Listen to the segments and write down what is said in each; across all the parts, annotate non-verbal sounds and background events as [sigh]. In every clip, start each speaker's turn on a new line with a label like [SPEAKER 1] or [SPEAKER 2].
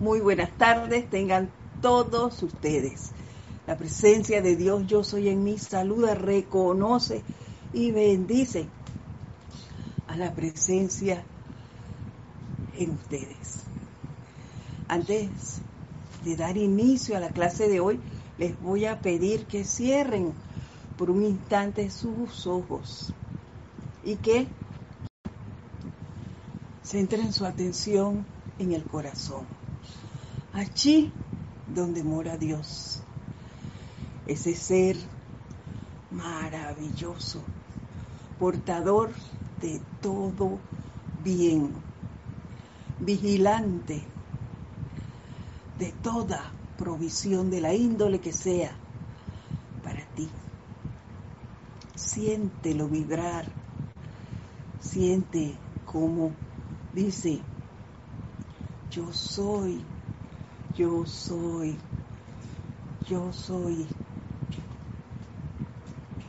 [SPEAKER 1] Muy buenas tardes, tengan todos ustedes. La presencia de Dios, yo soy en mí, saluda, reconoce y bendice a la presencia en ustedes. Antes de dar inicio a la clase de hoy, les voy a pedir que cierren por un instante sus ojos y que centren su atención en el corazón, allí donde mora Dios, ese ser maravilloso, portador de todo bien, vigilante de toda provisión de la índole que sea para ti. Siéntelo vibrar, siente como dice, yo soy, yo soy, yo soy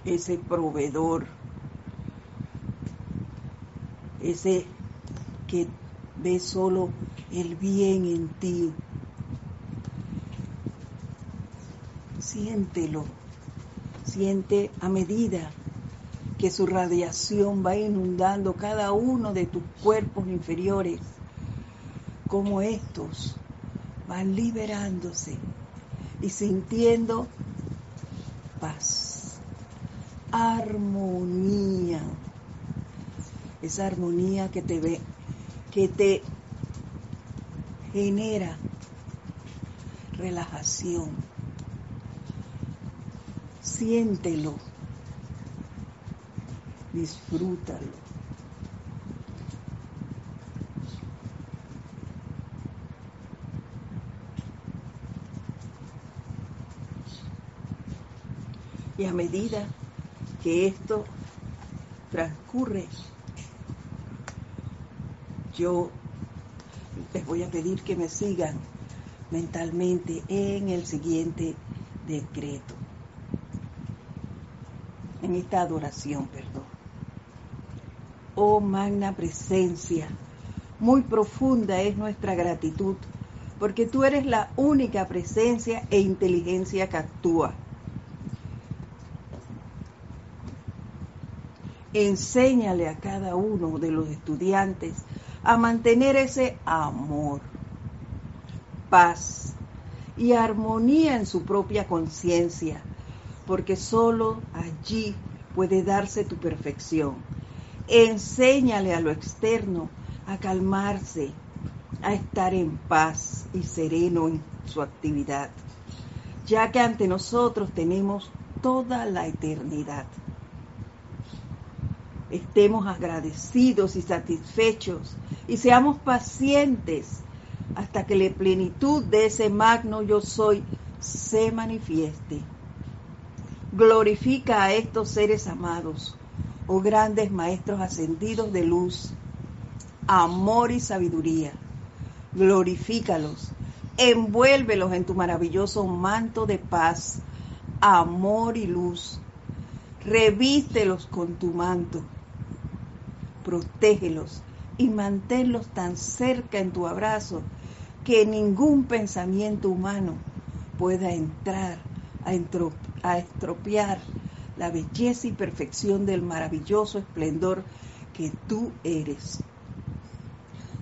[SPEAKER 1] ese proveedor, ese que ve solo el bien en ti. Siéntelo, siente a medida que su radiación va inundando cada uno de tus cuerpos inferiores, como estos van liberándose y sintiendo paz, armonía, esa armonía que te ve, que te genera relajación. Siéntelo, disfrútalo. Y a medida que esto transcurre, yo les voy a pedir que me sigan mentalmente en el siguiente decreto, en esta adoración, perdón. Oh magna presencia, muy profunda es nuestra gratitud, porque tú eres la única presencia e inteligencia que actúa enséñale a cada uno de los estudiantes a mantener ese amor, paz y armonía en su propia conciencia, porque solo allí puede darse tu perfección. Enséñale a lo externo a calmarse, a estar en paz y sereno en su actividad, ya que ante nosotros tenemos toda la eternidad estemos agradecidos y satisfechos y seamos pacientes hasta que la plenitud de ese magno yo soy se manifieste. Glorifica a estos seres amados, oh grandes maestros ascendidos de luz, amor y sabiduría. Glorifícalos, envuélvelos en tu maravilloso manto de paz, amor y luz. Revístelos con tu manto protégelos y manténlos tan cerca en tu abrazo que ningún pensamiento humano pueda entrar a, estropear la belleza y perfección del maravilloso esplendor que tú eres.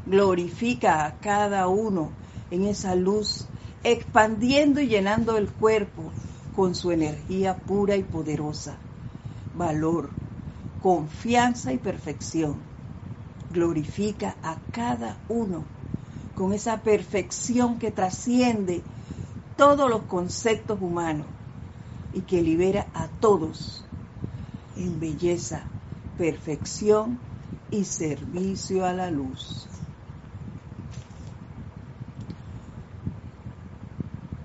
[SPEAKER 1] Glorifica a cada uno en esa luz, expandiendo y llenando el cuerpo con su energía pura y poderosa. Valor, confianza y perfección. Glorifica a cada uno con esa perfección que trasciende todos los conceptos humanos y que libera a todos en belleza, perfección y servicio a la luz.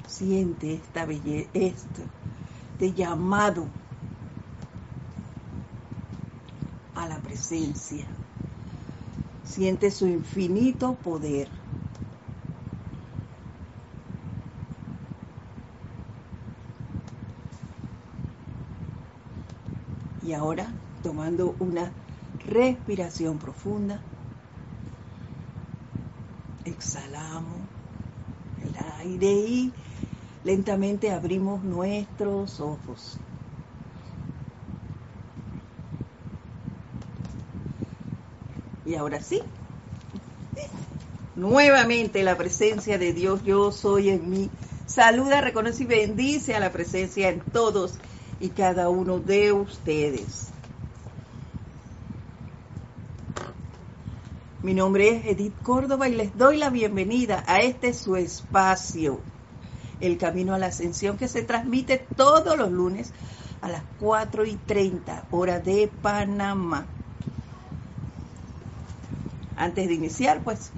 [SPEAKER 1] Siente esta belleza, este llamado la presencia. Siente su infinito poder. Y ahora, tomando una respiración profunda, exhalamos aire y lentamente abrimos nuestros ojos. Y ahora sí, nuevamente la presencia de Dios, yo soy en mí. Saluda, reconoce y bendice a la presencia en todos y cada uno de ustedes. Mi nombre es Edith Córdoba y les doy la bienvenida a este su espacio, El Camino a la Ascensión, que se transmite todos los lunes a las 4 y 30 hora de Panamá. Antes de iniciar, pues,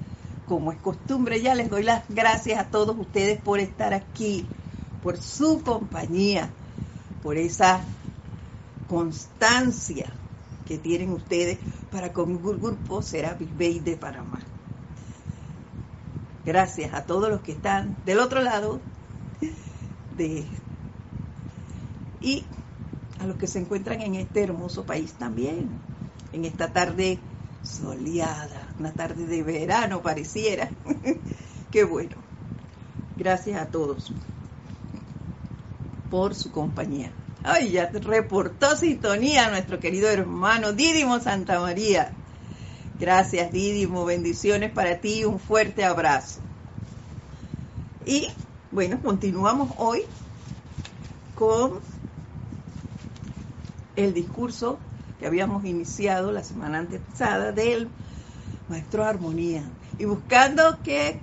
[SPEAKER 1] como es costumbre, ya les doy las gracias a todos ustedes por estar aquí, por su compañía, por esa constancia que tienen ustedes para con el grupo Serapis Bay de Panamá. Gracias a todos los que están del otro lado de y a los que se encuentran en este hermoso país también, en esta tarde soleada, una tarde de verano pareciera. [laughs] Qué bueno. Gracias a todos por su compañía. Ay, ya reportó sintonía nuestro querido hermano Dídimo Santa María. Gracias Dídimo, bendiciones para ti, un fuerte abrazo. Y bueno, continuamos hoy con el discurso que habíamos iniciado la semana antepasada del maestro Armonía. Y buscando qué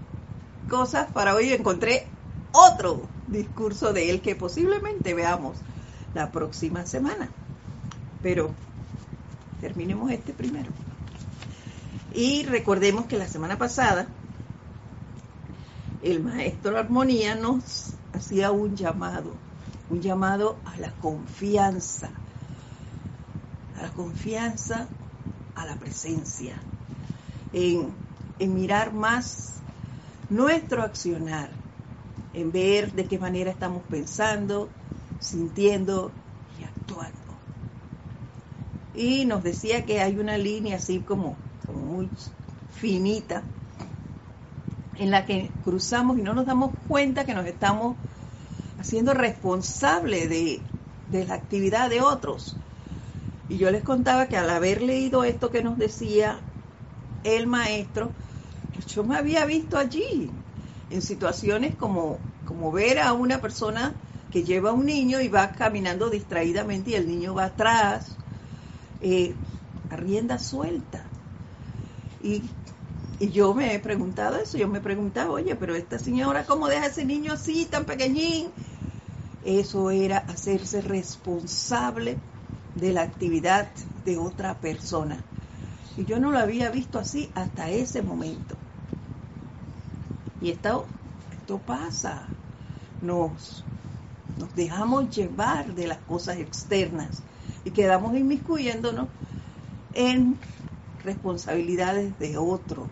[SPEAKER 1] cosas para hoy encontré otro discurso de él que posiblemente veamos la próxima semana. Pero terminemos este primero. Y recordemos que la semana pasada el maestro Armonía nos hacía un llamado, un llamado a la confianza, a la confianza, a la presencia, en, mirar más nuestro accionar, en ver de qué manera estamos pensando, sintiendo y actuando. Y nos decía que hay una línea así como, como muy finita en la que cruzamos y no nos damos cuenta que nos estamos haciendo responsables de, de la actividad de otros. Y yo les contaba que al haber leído esto que nos decía el maestro, yo me había visto allí, en situaciones como, como ver a una persona que lleva a un niño y va caminando distraídamente y el niño va atrás, eh, a rienda suelta. Y, y, yo me he preguntado eso, yo me preguntaba, oye, pero esta señora, ¿cómo deja a ese niño así, tan pequeñín? Eso era hacerse responsable de la actividad de otra persona. Y yo no lo había visto así hasta ese momento. Y esto, pasa. Nos, nos dejamos llevar de las cosas externas y quedamos inmiscuyéndonos en responsabilidades de otro,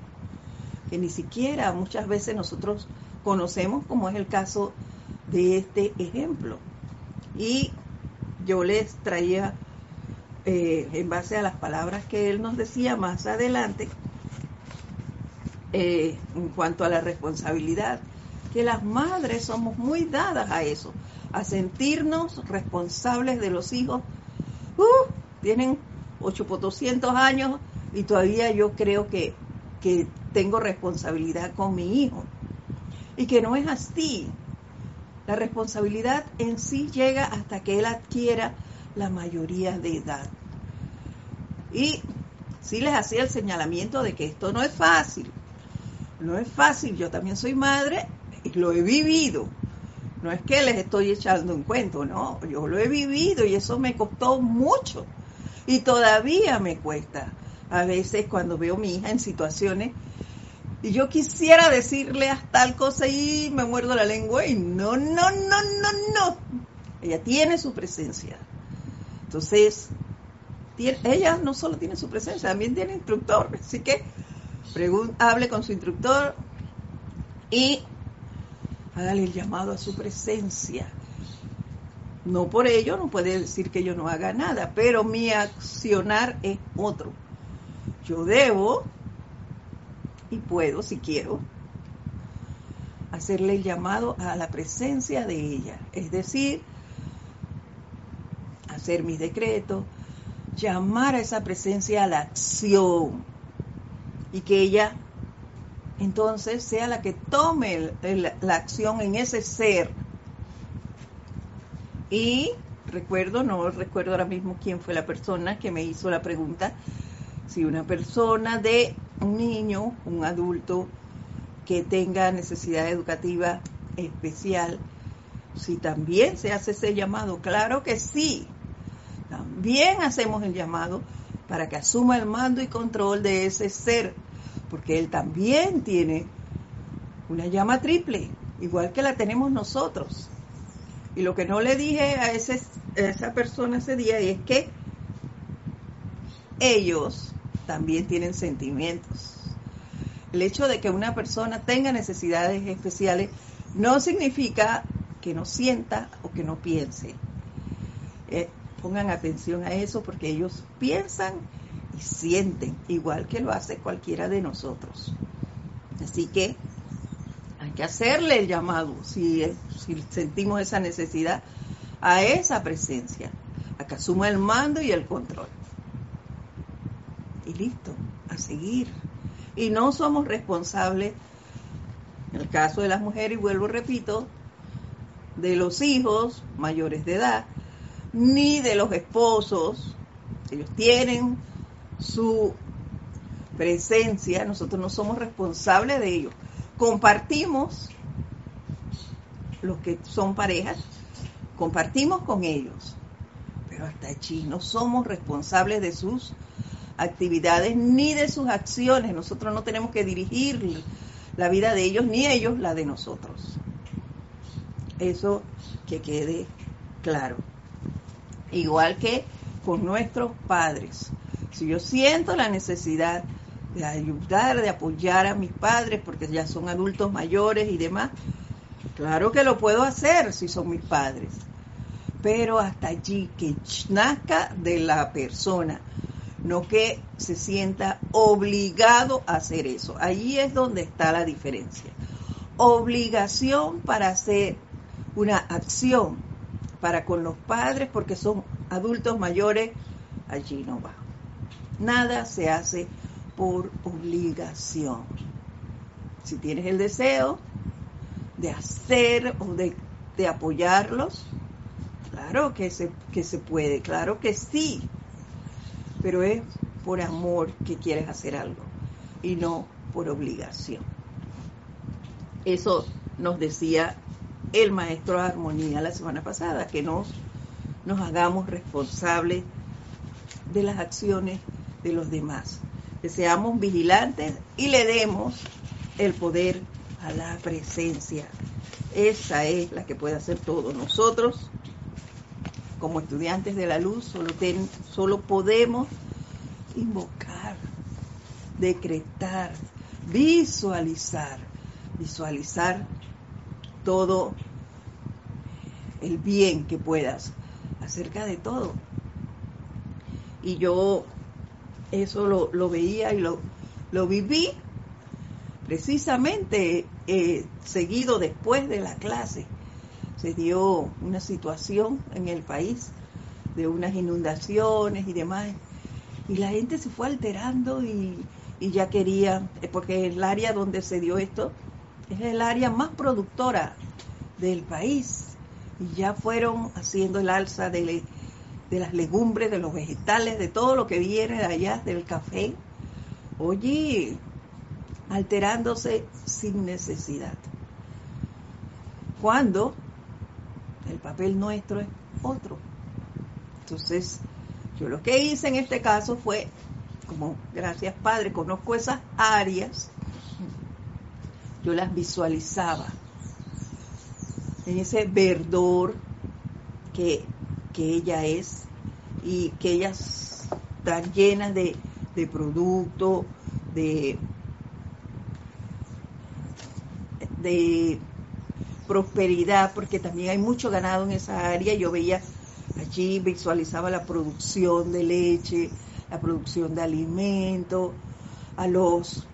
[SPEAKER 1] que ni siquiera muchas veces nosotros conocemos, como es el caso de este ejemplo. Y yo les traía eh, en base a las palabras que él nos decía más adelante, eh, en cuanto a la responsabilidad, que las madres somos muy dadas a eso, a sentirnos responsables de los hijos. Uh, tienen 8 por 200 años y todavía yo creo que, que tengo responsabilidad con mi hijo. Y que no es así. La responsabilidad en sí llega hasta que él adquiera la mayoría de edad. Y sí les hacía el señalamiento de que esto no es fácil. No es fácil, yo también soy madre y lo he vivido. No es que les estoy echando un cuento, no, yo lo he vivido y eso me costó mucho. Y todavía me cuesta. A veces cuando veo a mi hija en situaciones y yo quisiera decirle tal cosa y me muerdo la lengua y no, no, no, no, no. Ella tiene su presencia. Entonces, ella no solo tiene su presencia, también tiene instructor. Así que hable con su instructor y hágale el llamado a su presencia. No por ello, no puede decir que yo no haga nada, pero mi accionar es otro. Yo debo y puedo, si quiero, hacerle el llamado a la presencia de ella, es decir, hacer mis decretos, llamar a esa presencia a la acción y que ella entonces sea la que tome la acción en ese ser. Y recuerdo, no recuerdo ahora mismo quién fue la persona que me hizo la pregunta, si una persona de un niño, un adulto que tenga necesidad educativa especial, si también se hace ese llamado, claro que sí, también hacemos el llamado para que asuma el mando y control de ese ser, porque él también tiene una llama triple, igual que la tenemos nosotros. Y lo que no le dije a, ese, esa persona ese día es que ellos también tienen sentimientos. El hecho de que una persona tenga necesidades especiales no significa que no sienta o que no piense. Eh, pongan atención a eso porque ellos piensan y sienten igual que lo hace cualquiera de nosotros. Así que hay que hacerle el llamado si, si sentimos esa necesidad a esa presencia, a que asuma el mando y el control y listo, a seguir. Y no somos responsables, en el caso de las mujeres, y vuelvo, repito, de los hijos mayores de edad, ni de los esposos. Ellos tienen su presencia, nosotros no somos responsables de ellos. Compartimos, los que son parejas, compartimos con ellos, pero hasta allí no somos responsables de sus actividades ni de sus acciones. Nosotros no tenemos que dirigir la vida de ellos ni ellos la de nosotros. Eso que quede claro. Igual que con nuestros padres. Si yo siento la necesidad de ayudar, de apoyar a mis padres porque ya son adultos mayores y demás, claro que lo puedo hacer si son mis padres. Pero hasta allí que nazca de la persona no que se sienta obligado a hacer eso. Allí es donde está la diferencia. Obligación para hacer una acción para con los padres porque son adultos mayores, allí no va. Nada se hace por obligación. Si tienes el deseo de hacer o de, apoyarlos, claro que se, que se puede, claro que sí pero es por amor que quieres hacer algo y no por obligación. Eso nos decía el maestro de armonía la semana pasada, que nos, nos hagamos responsables de las acciones de los demás, que seamos vigilantes y le demos el poder a la presencia. Esa es la que puede hacer todo. Nosotros como estudiantes de la luz solo, solo podemos invocar, decretar, visualizar, visualizar todo el bien que puedas acerca de todo. Y yo eso lo, veía y lo, lo viví precisamente eh, seguido después de la clase se dio una situación en el país de unas inundaciones y demás, y la gente se fue alterando y, ya quería, eh, porque el área donde se dio esto es el área más productora del país, y ya fueron haciendo el alza de, de las legumbres, de los vegetales, de todo lo que viene de allá, del café. Oye, alterándose sin necesidad. Cuando el papel nuestro es otro. Entonces, yo lo que hice en este caso fue, como gracias Padre, conozco esas áreas, yo las visualizaba en ese verdor que, ella es y que ellas están llenas de, de producto, de, de prosperidad, porque también hay mucho ganado en esa área. Yo veía allí, visualizaba la producción de leche, la producción de alimentos, a los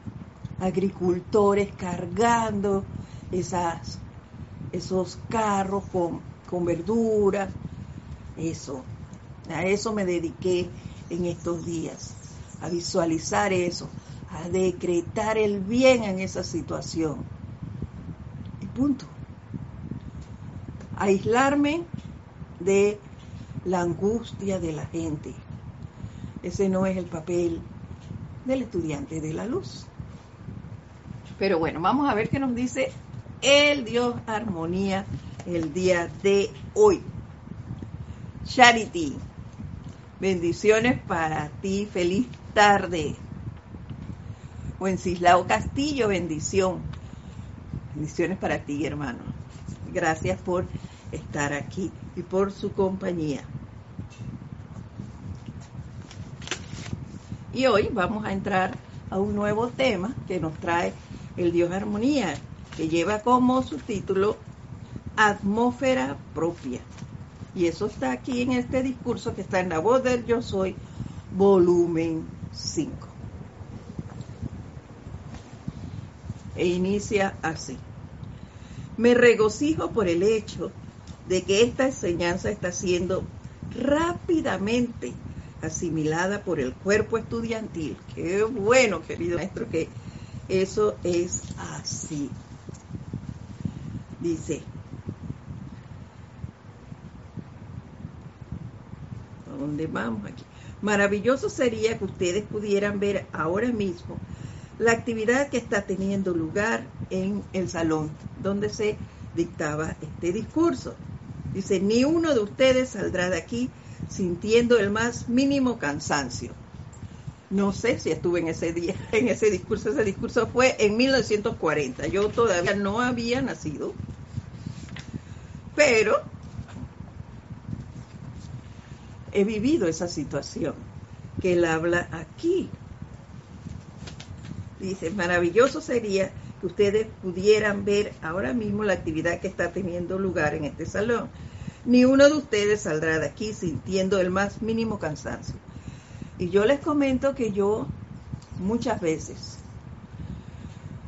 [SPEAKER 1] agricultores cargando esas, esos carros con, con verdura, eso. A eso me dediqué en estos días, a visualizar eso, a decretar el bien en esa situación. Y punto. Aislarme de la angustia de la gente. Ese no es el papel del estudiante de la luz. Pero bueno, vamos a ver qué nos dice el Dios Armonía el día de hoy. Charity, bendiciones para ti, feliz tarde. Wenceslao Castillo, bendición. Bendiciones para ti, hermano. Gracias por estar aquí y por su compañía. Y hoy vamos a entrar a un nuevo tema que nos trae el Dios Armonía, que lleva como subtítulo Atmósfera propia. Y eso está aquí en este discurso que está en la voz del Yo Soy, volumen 5. E inicia así. Me regocijo por el hecho de que esta enseñanza está siendo rápidamente asimilada por el cuerpo estudiantil. Qué bueno, querido maestro, que eso es así. Dice, ¿dónde vamos aquí? Maravilloso sería que ustedes pudieran ver ahora mismo la actividad que está teniendo lugar en el salón donde se dictaba este discurso. Dice, ni uno de ustedes saldrá de aquí sintiendo el más mínimo cansancio. No sé si estuve en ese día, [laughs] en ese discurso. Ese discurso fue en 1940. Yo todavía no había nacido. Pero he vivido esa situación que él habla aquí. Dice, maravilloso sería que ustedes pudieran ver ahora mismo la actividad que está teniendo lugar en este salón ni uno de ustedes saldrá de aquí sintiendo el más mínimo cansancio. Y yo les comento que yo muchas veces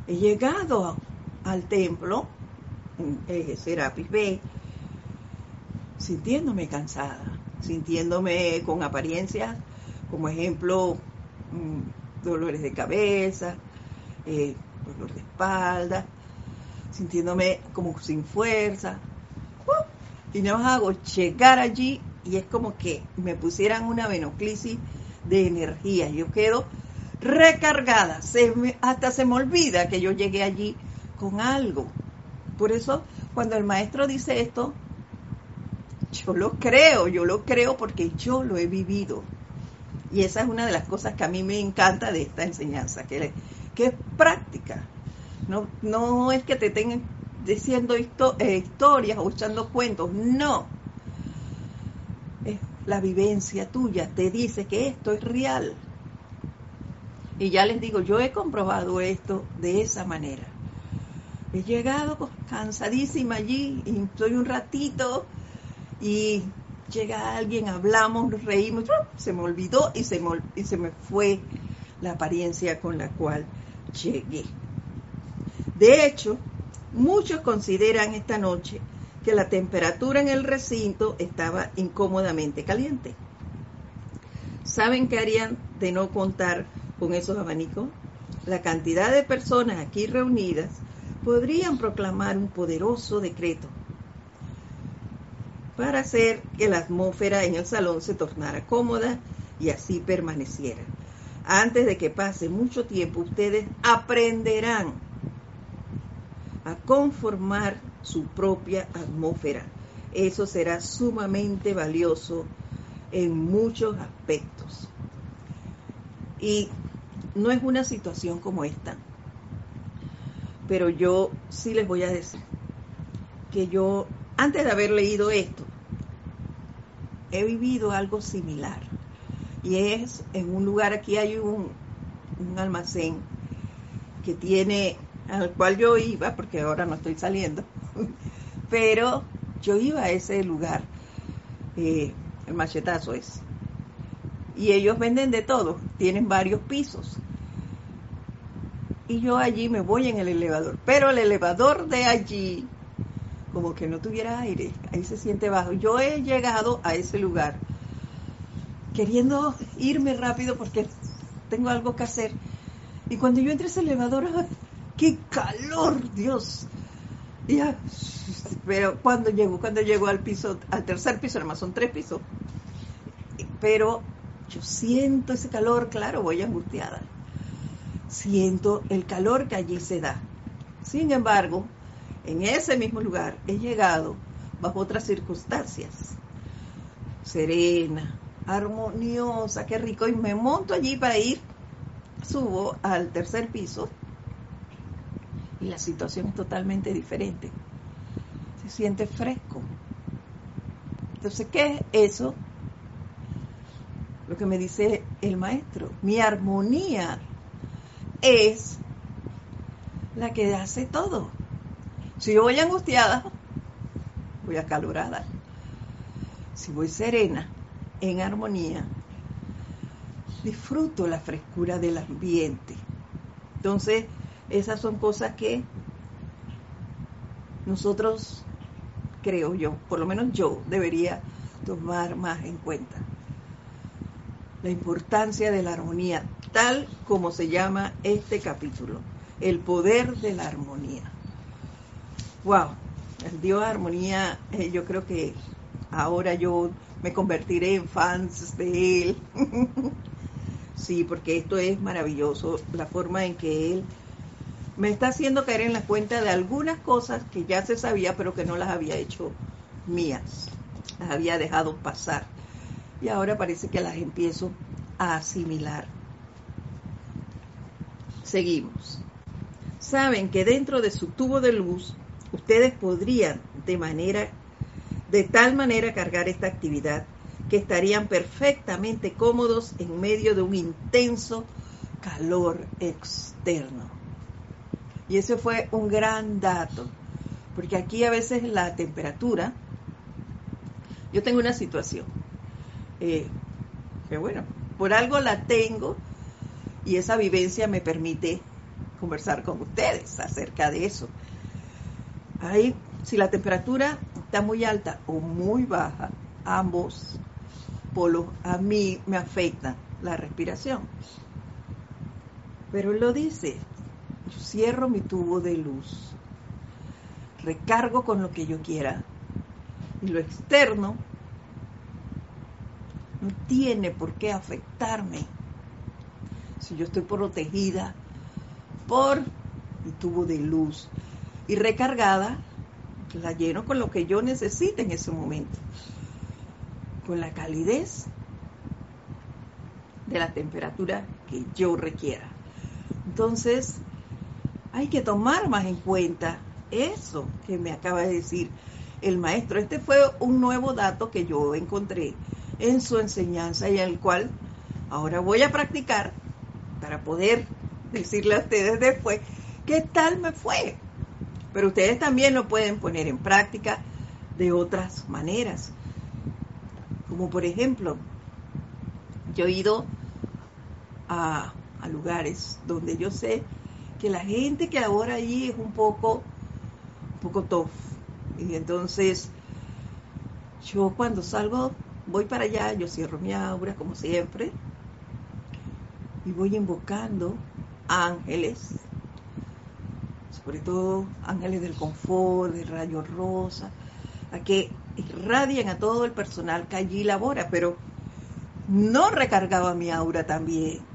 [SPEAKER 1] he llegado al templo, en Serapis B, sintiéndome cansada, sintiéndome con apariencias, como ejemplo, mm, dolores de cabeza, eh, dolor de espalda, sintiéndome como sin fuerza, y no hago llegar allí y es como que me pusieran una venoclisis de energía. Yo quedo recargada, hasta se me olvida que yo llegué allí con algo. Por eso, cuando el maestro dice esto, yo lo creo, yo lo creo porque yo lo he vivido. Y esa es una de las cosas que a mí me encanta de esta enseñanza, que, que es práctica. No, no es que te tengan diciendo eh, historias o echando cuentos, no. Es la vivencia tuya te dice que esto es real. Y ya les digo, yo he comprobado esto de esa manera. He llegado cansadísima allí y estoy un ratito y llega alguien, hablamos, reímos, se me olvidó y se me, y se me fue la apariencia con la cual llegué. De hecho, Muchos consideran esta noche que la temperatura en el recinto estaba incómodamente caliente. ¿Saben qué harían de no contar con esos abanicos? La cantidad de personas aquí reunidas podrían proclamar un poderoso decreto para hacer que la atmósfera en el salón se tornara cómoda y así permaneciera. Antes de que pase mucho tiempo, ustedes aprenderán a conformar su propia atmósfera. Eso será sumamente valioso en muchos aspectos. Y no es una situación como esta, pero yo sí les voy a decir que yo, antes de haber leído esto, he vivido algo similar. Y es en un lugar, aquí hay un, un almacén que tiene al cual yo iba, porque ahora no estoy saliendo, [laughs] pero yo iba a ese lugar, eh, el machetazo es. Y ellos venden de todo, tienen varios pisos. y yo allí me voy en el elevador, pero el elevador de allí como que no tuviera aire, ahí se siente bajo. Yo he llegado a ese lugar queriendo irme rápido porque tengo algo que hacer. Y cuando yo entré a ese elevador, [laughs] ¡qué calor, Dios! Pero cuando llego, cuando llego al piso, al tercer piso, además son tres pisos, pero yo siento ese calor, claro, voy angustiada. Siento el calor que allí se da. Sin embargo, en ese mismo lugar he llegado bajo otras circunstancias. Serena, armoniosa, qué rico. Y me monto allí para ir, subo al tercer piso y la situación es totalmente diferente. Se siente fresco. Entonces, ¿qué es eso? Lo que me dice el maestro. Mi armonía es la que hace todo. Si yo voy angustiada, voy acalorada. Si voy serena, en armonía, disfruto la frescura del ambiente. Entonces, esas son cosas que nosotros, creo yo, por lo menos yo, debería tomar más en cuenta. La importancia de la armonía, tal como se llama este capítulo, el poder de la armonía. Wow, el Dios Armonía, eh, yo creo que ahora yo me convertiré en fans de Él. [laughs] sí, porque esto es maravilloso, la forma en que Él me está haciendo caer en la cuenta de algunas cosas que ya se sabía, pero que no las había hecho mías, las había dejado pasar. Y ahora parece que las empiezo a asimilar. Seguimos. Saben que dentro de su tubo de luz ustedes podrían de manera de tal manera cargar esta actividad que estarían perfectamente cómodos en medio de un intenso calor externo. Y ese fue un gran dato, porque aquí a veces la temperatura, yo tengo una situación, eh, que bueno, por algo la tengo y esa vivencia me permite conversar con ustedes acerca de eso. Ahí, si la temperatura está muy alta o muy baja, ambos polos a mí me afectan la respiración. Pero lo dice, cierro mi tubo de luz, recargo con lo que yo quiera y lo externo no tiene por qué afectarme si yo estoy protegida por mi tubo de luz y recargada, la lleno con lo que yo necesite en ese momento, con la calidez de la temperatura que yo requiera. Entonces, hay que tomar más en cuenta eso que me acaba de decir el maestro. Este fue un nuevo dato que yo encontré en su enseñanza y el cual ahora voy a practicar para poder decirle a ustedes después qué tal me fue. Pero ustedes también lo pueden poner en práctica de otras maneras. Como por ejemplo, yo he ido a, lugares donde yo sé que la gente que ahora allí es un poco, un poco tough. Y entonces, yo cuando salgo, voy para allá, yo cierro mi aura como siempre, y voy invocando ángeles, sobre todo ángeles del confort, de rayo rosa, a que irradien a todo el personal que allí labora, pero no recargaba mi aura también.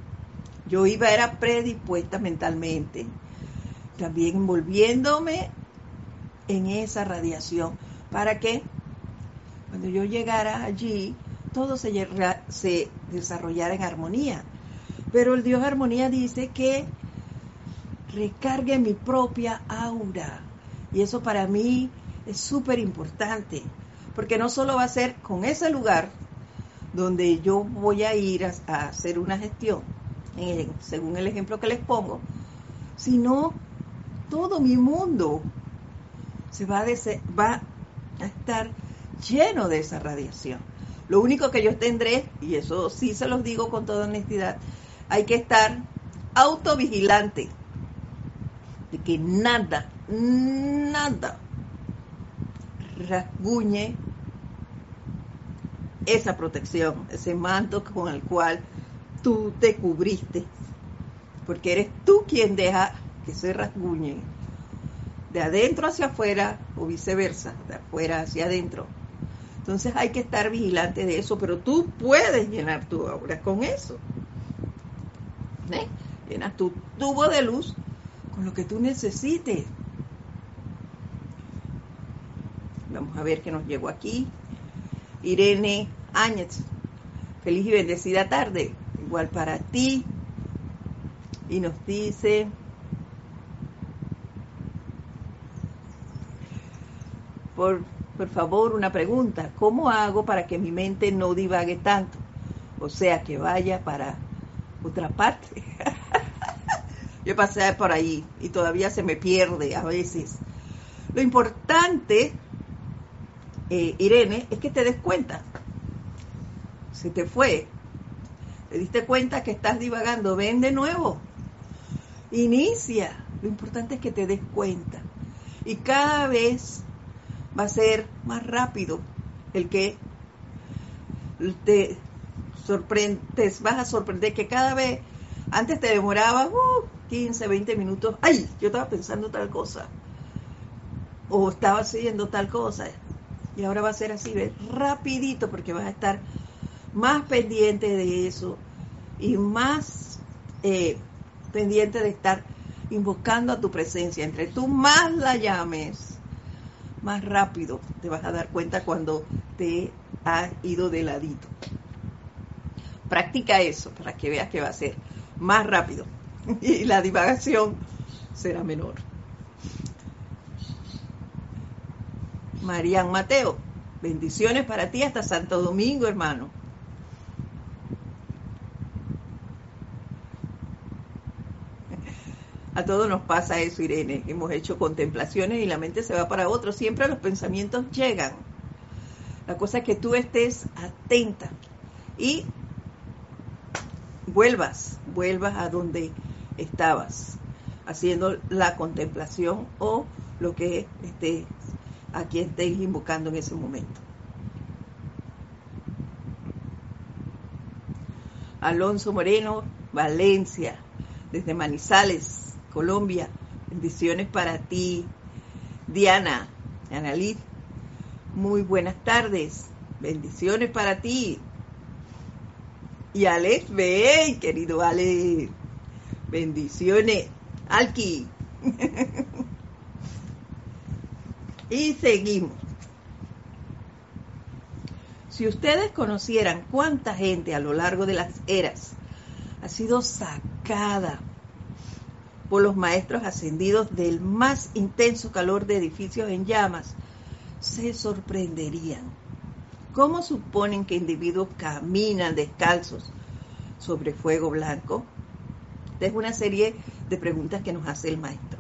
[SPEAKER 1] Yo iba, era predispuesta mentalmente, también envolviéndome en esa radiación, para que cuando yo llegara allí, todo se, desarrollara en armonía. Pero el Dios armonía dice que recargue mi propia aura. Y eso para mí es súper importante, porque no solo va a ser con ese lugar donde yo voy a ir a, hacer una gestión, según el ejemplo que les pongo, sino todo mi mundo se va a, va a estar lleno de esa radiación. Lo único que yo tendré, y eso sí se los digo con toda honestidad, hay que estar autovigilante de que nada, nada rasguñe esa protección, ese manto con el cual tú te cubriste, porque eres tú quien deja que se rasguñe de adentro hacia afuera o viceversa, de afuera hacia adentro. Entonces hay que estar vigilante de eso, pero tú puedes llenar tu aura con eso. ¿Eh? Llenas tu tubo de luz con lo que tú necesites. Vamos a ver qué nos llegó aquí. Irene Áñez, feliz y bendecida tarde. Igual para ti. Y nos dice, por, por favor, una pregunta. ¿Cómo hago para que mi mente no divague tanto? O sea, que vaya para otra parte. [laughs] Yo pasé por ahí y todavía se me pierde a veces. Lo importante, eh, Irene, es que te des cuenta. Se te fue. Te diste cuenta que estás divagando. Ven de nuevo. Inicia. Lo importante es que te des cuenta. Y cada vez va a ser más rápido el que te sorprendes, vas a sorprender que cada vez, antes te demoraba 15, uh, 20 minutos, ay, yo estaba pensando tal cosa, o estaba haciendo tal cosa, y ahora va a ser así, ¿ves? rapidito, porque vas a estar más pendiente de eso y más eh, pendiente de estar invocando a tu presencia. Entre tú más la llames, más rápido te vas a dar cuenta cuando te ha ido de ladito. Practica eso para que veas que va a ser más rápido [laughs] y la divagación será menor. Marian Mateo, bendiciones para ti hasta Santo Domingo, hermano. A todos nos pasa eso, Irene. Hemos hecho contemplaciones y la mente se va para otro. Siempre los pensamientos llegan. La cosa es que tú estés atenta y vuelvas, vuelvas a donde estabas, haciendo la contemplación o lo que estés, a quien estés invocando en ese momento. Alonso Moreno, Valencia, desde Manizales, Colombia. Bendiciones para ti. Diana, Analit, muy buenas tardes. Bendiciones para ti. Y Alex ve, querido Alex. Bendiciones. Alki. [laughs] y seguimos. Si ustedes conocieran cuánta gente a lo largo de las eras ha sido sacada por los maestros ascendidos del más intenso calor de edificios en llamas, se sorprenderían. ¿Cómo suponen que individuos caminan descalzos sobre fuego blanco? Esta es una serie de preguntas que nos hace el maestro.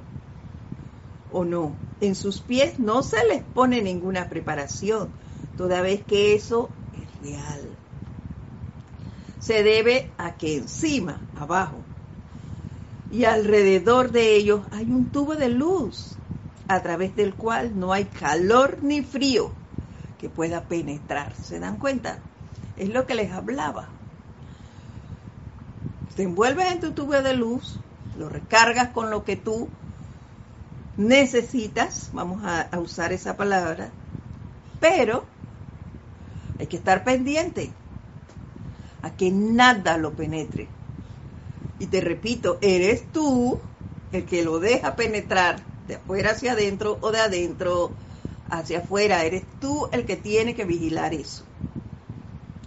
[SPEAKER 1] ¿O no? En sus pies no se les pone ninguna preparación, toda vez que eso es real. Se debe a que encima, abajo, y alrededor de ellos hay un tubo de luz a través del cual no hay calor ni frío que pueda penetrar. ¿Se dan cuenta? Es lo que les hablaba. Te envuelves en tu tubo de luz, lo recargas con lo que tú necesitas, vamos a, a usar esa palabra, pero hay que estar pendiente a que nada lo penetre. Y te repito, eres tú el que lo deja penetrar de afuera hacia adentro o de adentro hacia afuera. Eres tú el que tiene que vigilar eso.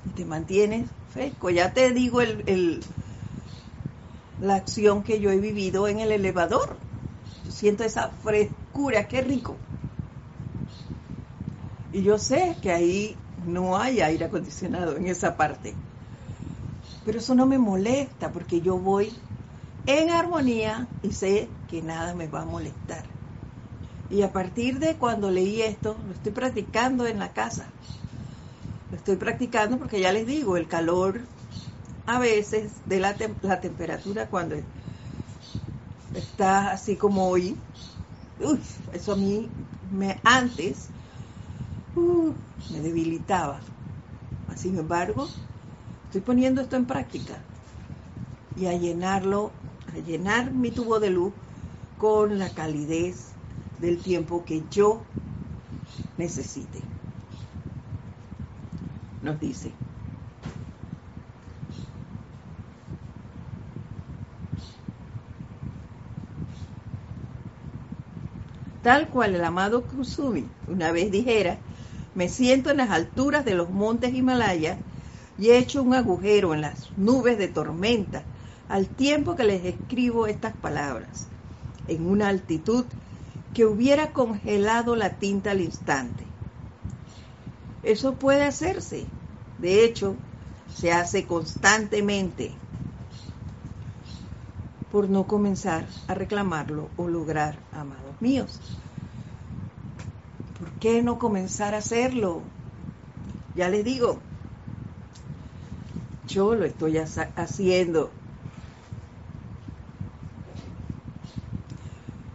[SPEAKER 1] Y te mantienes fresco. Ya te digo el, la acción que yo he vivido en el elevador. Yo siento esa frescura, qué rico. Y yo sé que ahí no hay aire acondicionado en esa parte. Pero eso no me molesta porque yo voy en armonía y sé que nada me va a molestar. Y a partir de cuando leí esto, lo estoy practicando en la casa. Lo estoy practicando porque ya les digo, el calor a veces de la, la temperatura cuando estás así como hoy, eso a mí me, antes uh, me debilitaba. Sin embargo, estoy poniendo esto en práctica y a llenarlo, a llenar mi tubo de luz con la calidez del tiempo que yo necesite. Nos dice. Tal cual el amado Kusumi una vez dijera, me siento en las alturas de los montes Himalaya y he hecho un agujero en las nubes de tormenta al tiempo que les escribo estas palabras, en una altitud que hubiera congelado la tinta al instante. Eso puede hacerse. De hecho, se hace constantemente por no comenzar a reclamarlo o lograr, amados míos. ¿Por qué no comenzar a hacerlo? Ya les digo, yo lo estoy haciendo.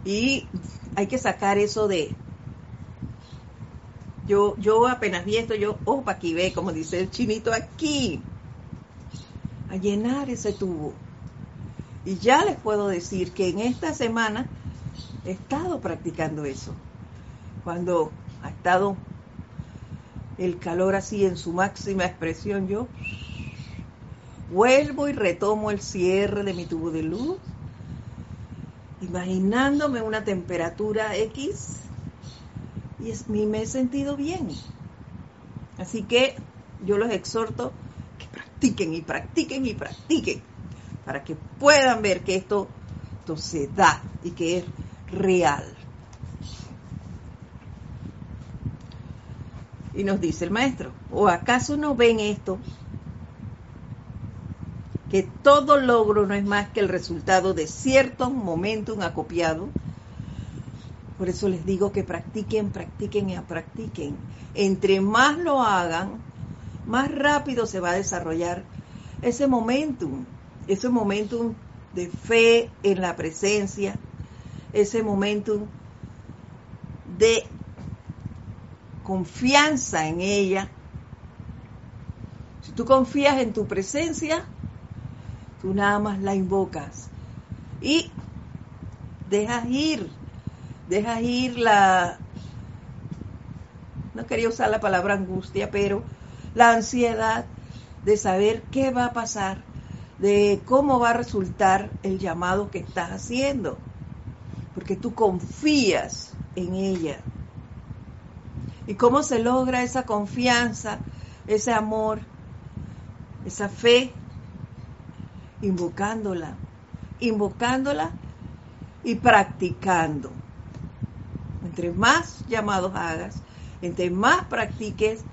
[SPEAKER 1] Y hay que sacar eso de yo, yo apenas vi esto, yo, para aquí ve, como dice el chinito aquí, a llenar ese tubo. Y ya les puedo decir que en esta semana he estado practicando eso. Cuando ha estado el calor así en su máxima expresión, yo vuelvo y retomo el cierre de mi tubo de luz imaginándome una temperatura X y me he sentido bien. Así que yo los exhorto que practiquen y practiquen y practiquen para que puedan ver que esto, esto se da y que es real. Y nos dice el maestro, ¿o acaso no ven esto que todo logro no es más que el resultado de cierto momentum acopiado. Por eso les digo que practiquen, practiquen y practiquen. Entre más lo hagan, más rápido se va a desarrollar ese momentum, ese momentum de fe en la presencia, ese momentum de confianza en ella. Si tú confías en tu presencia, Tú nada más la invocas y dejas ir, dejas ir la, no quería usar la palabra angustia, pero la ansiedad de saber qué va a pasar, de cómo va a resultar el llamado que estás haciendo, porque tú confías en ella. ¿Y cómo se logra esa confianza, ese amor, esa fe? Invocándola, invocándola y practicando. Entre más llamados hagas, entre más practiques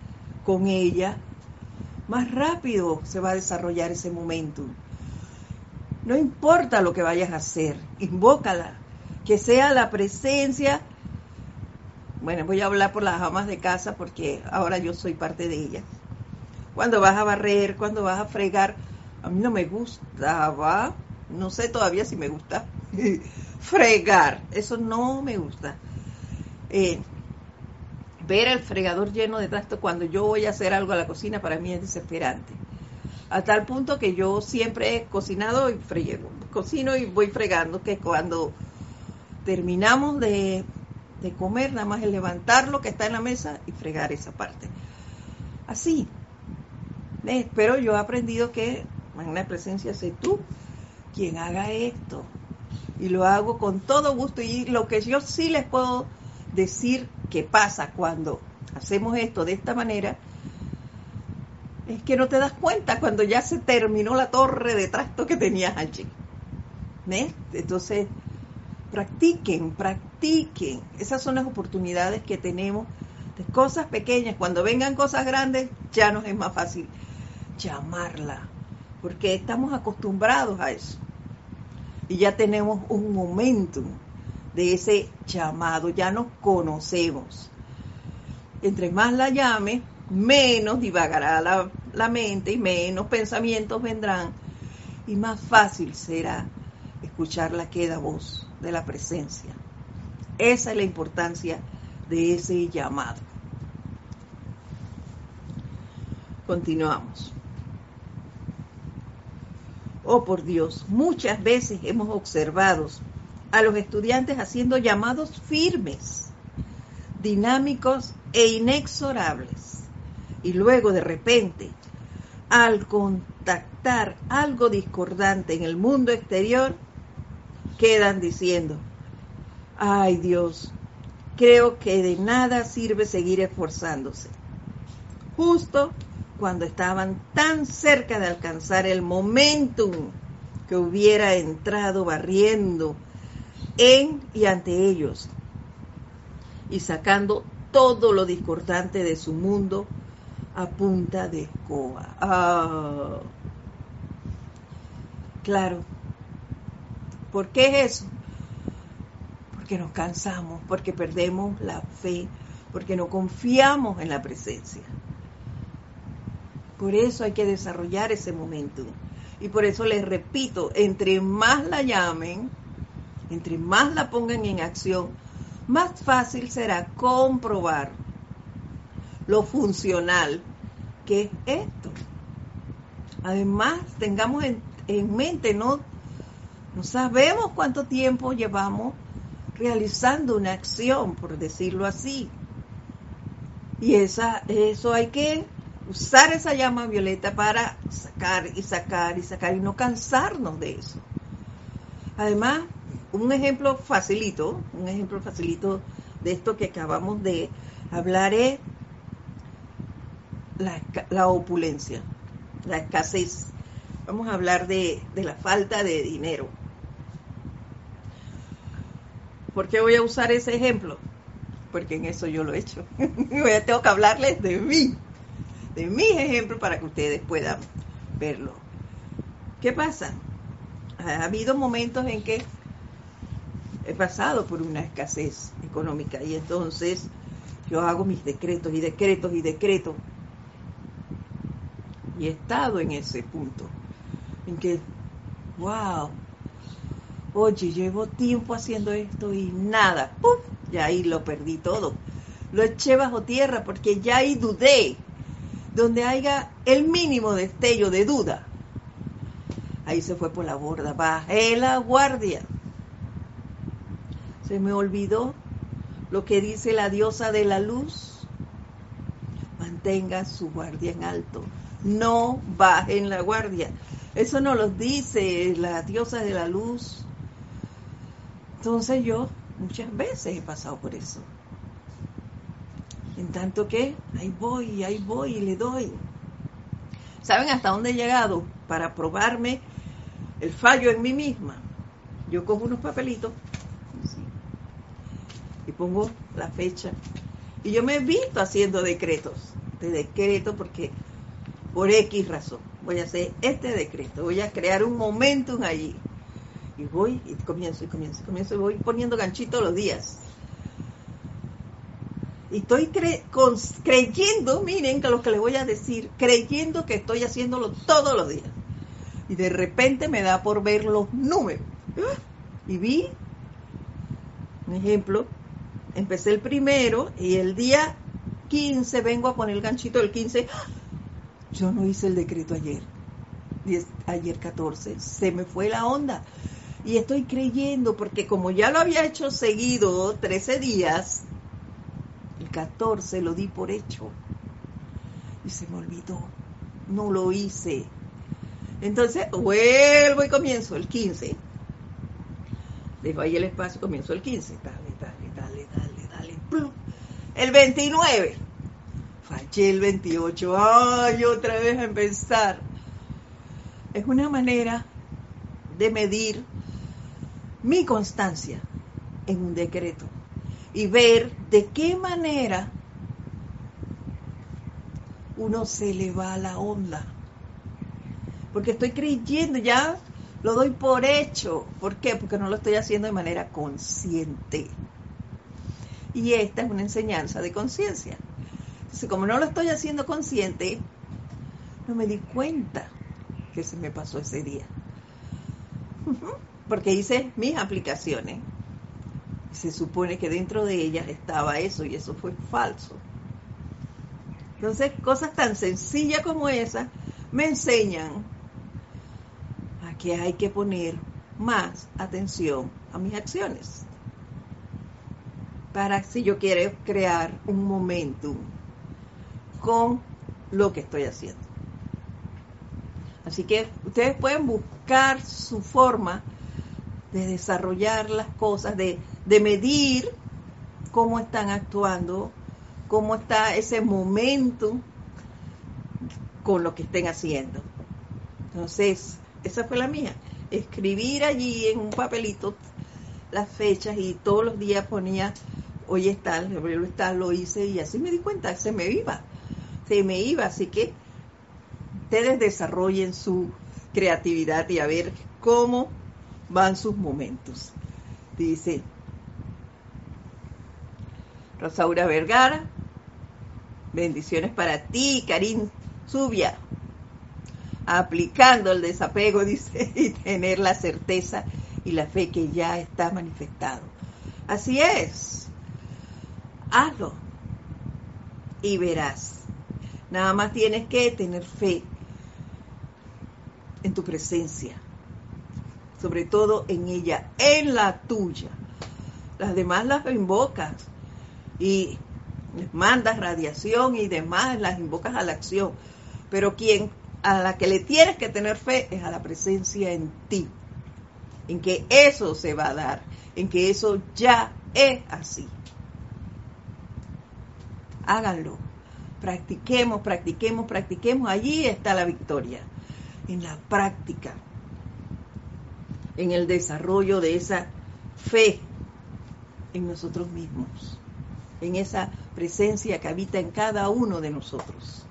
[SPEAKER 1] con ella, más rápido se va a desarrollar ese momento. No importa lo que vayas a hacer, invócala, que sea la presencia. Bueno, voy a hablar por las amas de casa porque ahora yo soy parte de ellas. Cuando vas a barrer, cuando vas a fregar, a mí no me gustaba, no sé todavía si me gusta, [laughs] fregar, eso no me gusta. Eh, ver el fregador lleno de trastos cuando yo voy a hacer algo a la cocina para mí es desesperante. A tal punto que yo siempre he cocinado y frego, cocino y voy fregando, que cuando terminamos de, de comer, nada más es levantar lo que está en la mesa y fregar esa parte. Así. Pero yo he aprendido que magna presencia, sé tú quien haga esto. Y lo hago con todo gusto. Y lo que yo sí les puedo decir que pasa cuando hacemos esto de esta manera, es que no te das cuenta cuando ya se terminó la torre de trasto que tenías allí. Entonces, practiquen, practiquen. Esas son las oportunidades que tenemos de cosas pequeñas. Cuando vengan cosas grandes, ya nos es más fácil llamarla porque estamos acostumbrados a eso. Y ya tenemos un momento de ese llamado, ya nos conocemos. Entre más la llame, menos divagará la, la mente y menos pensamientos vendrán y más fácil será escuchar la queda voz de la presencia. Esa es la importancia de ese llamado. Continuamos. Oh, por Dios, muchas veces hemos observado a los estudiantes haciendo llamados firmes, dinámicos e inexorables. Y luego de repente, al contactar algo discordante en el mundo exterior, quedan diciendo, ay Dios, creo que de nada sirve seguir esforzándose. Justo cuando estaban tan cerca de alcanzar el momentum que hubiera entrado barriendo en y ante ellos y sacando todo lo discordante de su mundo a punta de escoba. Ah. Claro. ¿Por qué es eso? Porque nos cansamos, porque perdemos la fe, porque no confiamos en la presencia. Por eso hay que desarrollar ese momento. Y por eso les repito, entre más la llamen, entre más la pongan en acción, más fácil será comprobar lo funcional que es esto. Además, tengamos en, mente, no, no sabemos cuánto tiempo llevamos realizando una acción, por decirlo así. Y esa, eso hay que usar esa llama violeta para sacar y sacar y sacar y no cansarnos de eso. Además, un ejemplo facilito, un ejemplo facilito de esto que acabamos de hablar es la, opulencia, la escasez. Vamos a hablar de, de la falta de dinero. ¿Por qué voy a usar ese ejemplo? Porque en eso yo lo he hecho. [laughs] tengo que hablarles de mí de mis ejemplos para que ustedes puedan verlo. ¿Qué pasa? Ha habido momentos en que he pasado por una escasez económica y entonces yo hago mis decretos y decretos y decretos. Y he estado en ese punto en que, wow, oye, llevo tiempo haciendo esto y nada, ¡pum! Ya ahí lo perdí todo. Lo eché bajo tierra porque ya ahí dudé donde haya el mínimo destello de duda, ahí se fue por la borda, bajé la guardia. Se me olvidó lo que dice la diosa de la luz. Mantenga su guardia en alto, no bajen la guardia. Eso no lo dice la diosa de la luz. Entonces yo muchas veces he pasado por eso. En tanto que ahí voy, ahí voy y le doy. ¿Saben hasta dónde he llegado? Para probarme el fallo en mí misma. Yo cojo unos papelitos y pongo la fecha. Y yo me he visto haciendo decretos. De decreto porque por X razón voy a hacer este decreto. Voy a crear un momentum allí. Y voy y comienzo y comienzo y comienzo y voy poniendo ganchitos los días y estoy creyendo, miren que lo que les voy a decir, creyendo que estoy haciéndolo todos los días. Y de repente me da por ver los números. Y vi, un ejemplo, empecé el primero y el día 15 vengo a poner el ganchito del 15. Yo no hice el decreto ayer. Ayer 14. Se me fue la onda. Y estoy creyendo porque como ya lo había hecho seguido 13 días, 14 lo di por hecho y se me olvidó, no lo hice. Entonces vuelvo y comienzo el 15. Dejo ahí el espacio, comienzo el 15. Dale, dale, dale, dale, dale. El 29. Fallé el 28. Ay, otra vez a empezar. Es una manera de medir mi constancia en un decreto y ver de qué manera uno se le va a la onda. Porque estoy creyendo, ya lo doy por hecho. ¿Por qué? Porque no lo estoy haciendo de manera consciente. Y esta es una enseñanza de conciencia. Como no lo estoy haciendo consciente, no me di cuenta que se me pasó ese día. [laughs] Porque hice mis aplicaciones Se supone que dentro de ellas estaba eso y eso fue falso. Entonces, cosas tan sencillas como esas me enseñan a que hay que poner más atención a mis acciones. Para si yo quiero crear un momentum con lo que estoy haciendo. Así que ustedes pueden buscar su forma de desarrollar las cosas, de, de medir cómo están actuando, cómo está ese momento con lo que estén haciendo. Entonces, esa fue la mía. Escribir allí en un papelito las fechas y todos los días ponía, hoy está, el febrero está, lo hice y así me di cuenta, se me iba, se me iba. Así que ustedes desarrollen su creatividad y a ver cómo van sus momentos. Dice Rosaura Vergara, bendiciones para ti, Karim Subia, aplicando el desapego, [laughs] dice, y tener la certeza y la fe que ya está manifestado. Así es, hazlo y verás. Nada más tienes que tener fe en tu presencia, sobre todo en ella, en la tuya. Las demás las invocas y les mandas radiación y demás, las invocas a la acción. Pero quien a la que le tienes que tener fe es a la presencia en ti, en que eso se va a dar, en que eso ya es así. Háganlo, practiquemos, practiquemos, practiquemos, allí está la victoria en la práctica, en el desarrollo de esa fe en nosotros mismos, en esa presencia que habita en cada uno de nosotros.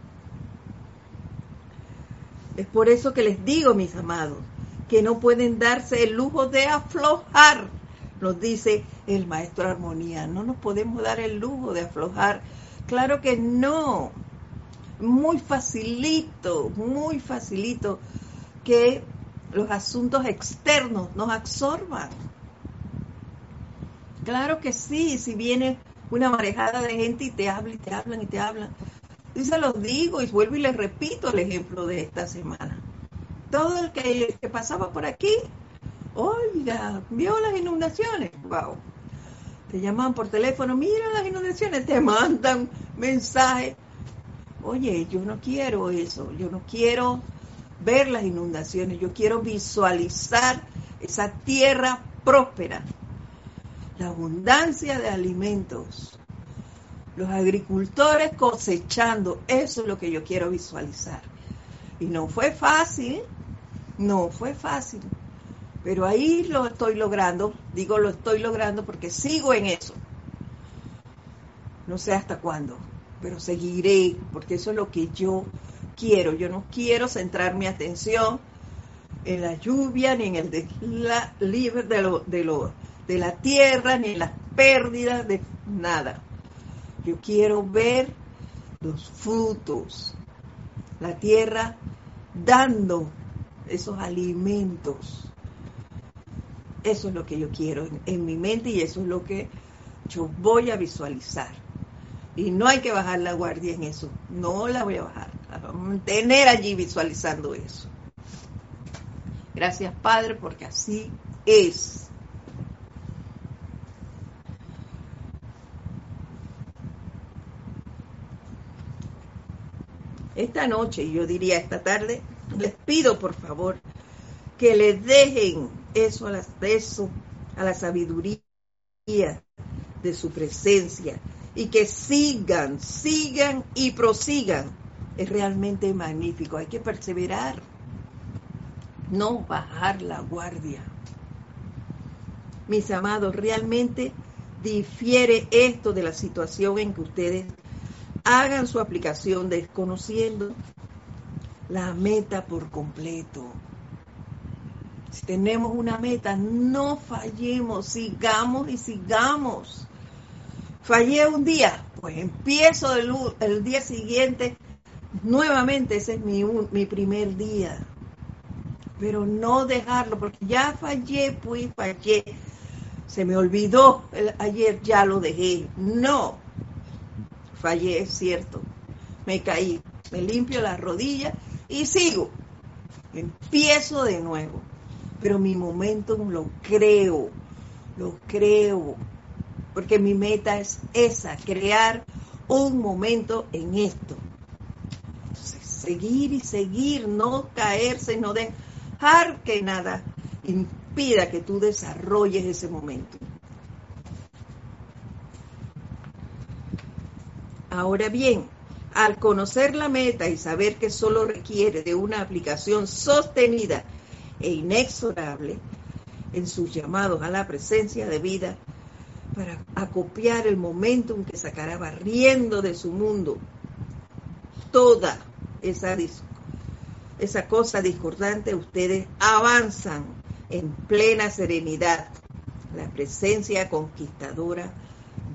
[SPEAKER 1] Es por eso que les digo, mis amados, que no pueden darse el lujo de aflojar, nos dice el maestro Armonía. No nos podemos dar el lujo de aflojar. Claro que no muy facilito, muy facilito que los asuntos externos nos absorban. Claro que sí, si viene una marejada de gente y te hablan y te hablan y te hablan. Y se los digo y vuelvo y les repito el ejemplo de esta semana. Todo el que, que pasaba por aquí, oiga, vio las inundaciones, wow. Te llaman por teléfono, mira las inundaciones, te mandan mensajes Oye, yo no quiero eso, yo no quiero ver las inundaciones, yo quiero visualizar esa tierra próspera, la abundancia de alimentos, los agricultores cosechando, eso es lo que yo quiero visualizar. Y no fue fácil, no fue fácil, pero ahí lo estoy logrando, digo lo estoy logrando porque sigo en eso. No sé hasta cuándo, pero seguiré, porque eso es lo que yo quiero. Yo no quiero centrar mi atención en la lluvia, ni en el de la, libre de, lo, de, lo, de la tierra, ni las pérdidas de nada. Yo quiero ver los frutos, la tierra dando esos alimentos. Eso es lo que yo quiero en mi mente y eso es lo que yo voy a visualizar. Y no hay que bajar la guardia en eso. No la voy a bajar. La vamos a mantener allí visualizando eso. Gracias, Padre, porque así es. Esta noche, y yo diría esta tarde, les pido por favor que le dejen eso a, la, eso a la sabiduría de su presencia, y que sigan, sigan y prosigan. Es realmente magnífico, hay que perseverar, no bajar la guardia. Mis amados, realmente difiere esto de la situación en que ustedes hagan su aplicación desconociendo la meta por completo. Si tenemos una meta, no fallemos, sigamos y sigamos. Fallé un día, pues empiezo el, el día siguiente, nuevamente ese es mi, mi primer día. Pero no dejarlo, porque ya fallé, pues fallé. Se me olvidó, ayer ya lo dejé. No, fallé, es cierto. Me caí, me limpio las rodillas y sigo. Empiezo de nuevo. Pero mi momento lo creo, lo creo. Porque mi meta es esa, crear un momento en esto. seguir y seguir, no caerse, no dejar que nada impida que tú desarrolles ese momento. Ahora bien, al conocer la meta y saber que solo requiere de una aplicación sostenida e inexorable en sus llamados a la presencia de vida, para acopiar el momentum que sacará barriendo de su mundo toda esa, esa cosa discordante, ustedes avanzan en plena serenidad, la presencia conquistadora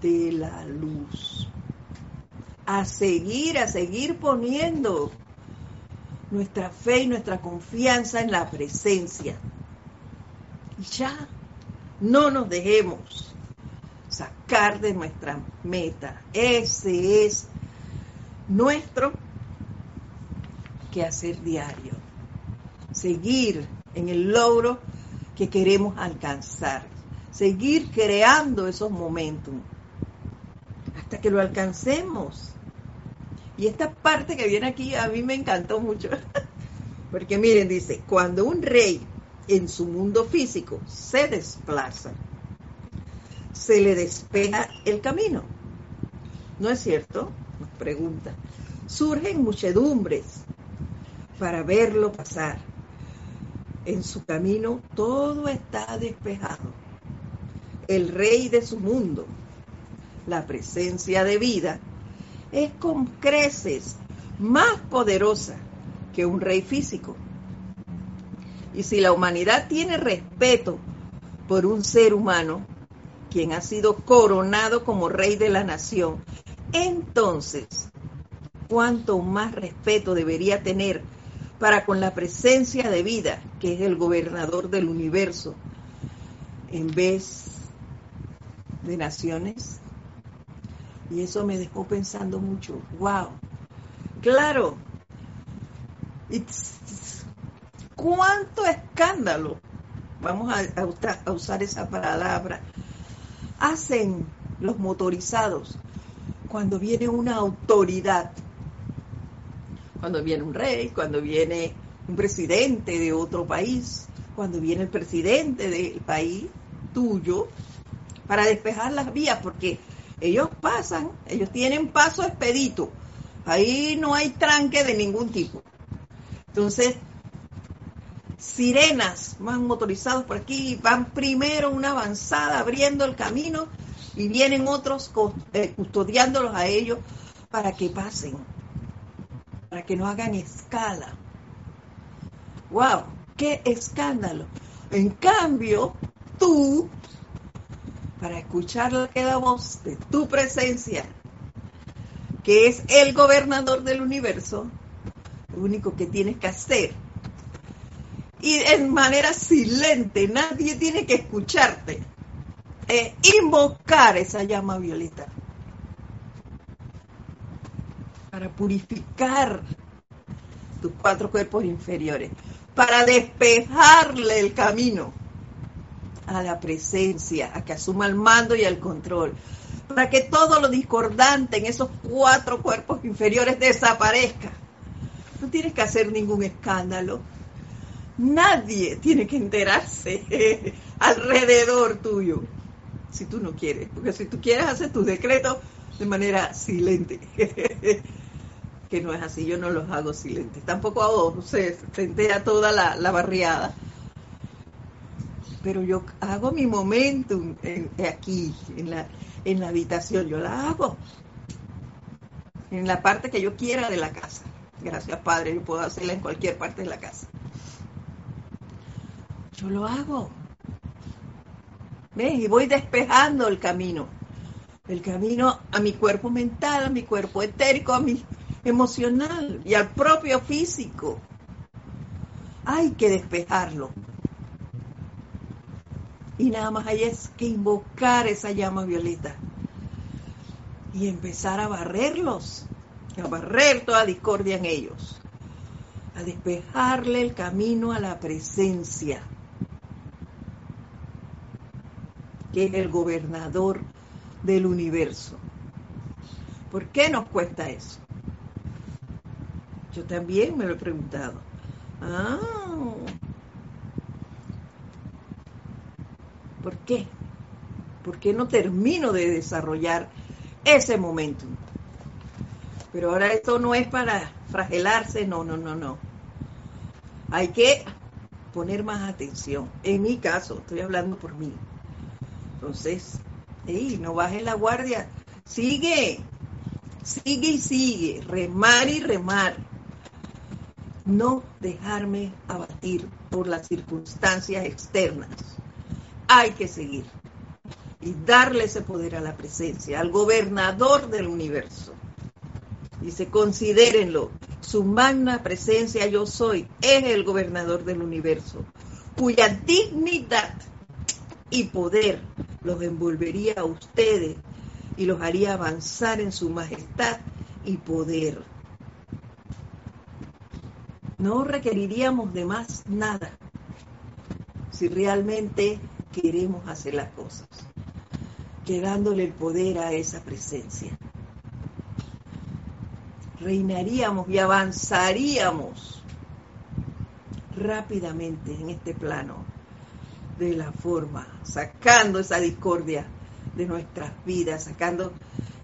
[SPEAKER 1] de la luz. A seguir, a seguir poniendo nuestra fe y nuestra confianza en la presencia. Y ya, no nos dejemos sacar de nuestra meta. Ese es nuestro quehacer diario. Seguir en el logro que queremos alcanzar. Seguir creando esos momentos hasta que lo alcancemos. Y esta parte que viene aquí a mí me encantó mucho. [laughs] Porque miren, dice, cuando un rey en su mundo físico se desplaza, se le despeja el camino. ¿No es cierto? Nos pregunta. Surgen muchedumbres para verlo pasar en su camino todo está despejado. El rey de su mundo, la presencia de vida, es con creces más poderosa que un rey físico. Y si la humanidad tiene respeto por un ser humano, quien ha sido coronado como rey de la nación, entonces, ¿cuánto más respeto debería tener para con la presencia de vida, que es el gobernador del universo, en vez de naciones. Y eso me dejó pensando mucho, wow, claro, cuánto escándalo, vamos a, a usar esa palabra, hacen los motorizados cuando viene una autoridad. Cuando viene un rey, cuando viene un presidente de otro país, cuando viene el presidente del país tuyo, para despejar las vías, porque ellos pasan, ellos tienen paso expedito, ahí no hay tranque de ningún tipo. Entonces, sirenas van motorizados por aquí, van primero una avanzada abriendo el camino y vienen otros eh, custodiándolos a ellos para que pasen para que no hagan escala. ¡Wow! ¡Qué escándalo! En cambio, tú, para escuchar la voz de tu presencia, que es el gobernador del universo, lo único que tienes que hacer, y en manera silente, nadie tiene que escucharte, es invocar esa llama violeta para purificar tus cuatro cuerpos inferiores, para despejarle el camino a la presencia, a que asuma el mando y el control, para que todo lo discordante en esos cuatro cuerpos inferiores desaparezca. No tienes que hacer ningún escándalo. Nadie tiene que enterarse [laughs] alrededor tuyo, si tú no quieres, porque si tú quieres hacer tus decretos de manera silente. [laughs] que no es así, yo no los hago silentes. Tampoco hago, se, se entera toda la, barriada. Pero yo hago mi momentum aquí, en la, en la habitación, yo la hago. En la parte que yo quiera de la casa. Gracias, Padre, yo puedo hacerla en cualquier parte de la casa. Yo lo hago. ¿Ves? Y voy despejando el camino. El camino a mi cuerpo mental, a mi cuerpo etérico, a mi emocional y al propio físico. Hay que despejarlo. Y nada más hay es que invocar esa llama violeta y empezar a barrerlos, a barrer toda discordia en ellos, a despejarle el camino a la presencia, que es el gobernador del universo. ¿Por qué nos cuesta eso? Yo también me lo he preguntado. Ah, ¿por qué? ¿Por qué no termino de desarrollar ese momento? Pero ahora esto no es para fragelarse, no, no, no, no. Hay que poner más atención. En mi caso, estoy hablando por mí. Entonces, hey, no bajes la guardia, sigue, sigue y sigue, remar y remar no dejarme abatir por las circunstancias externas. Hay que seguir y darle ese poder a la presencia, al gobernador del universo. Dice, considérenlo, su magna presencia yo soy, es el gobernador del universo, cuya dignidad y poder los envolvería a ustedes y los haría avanzar en su majestad y poder no requeriríamos de más nada si realmente queremos hacer las cosas, que dándole el poder a esa presencia. Reinaríamos y avanzaríamos rápidamente en este plano de la forma, sacando esa discordia de nuestras vidas, sacando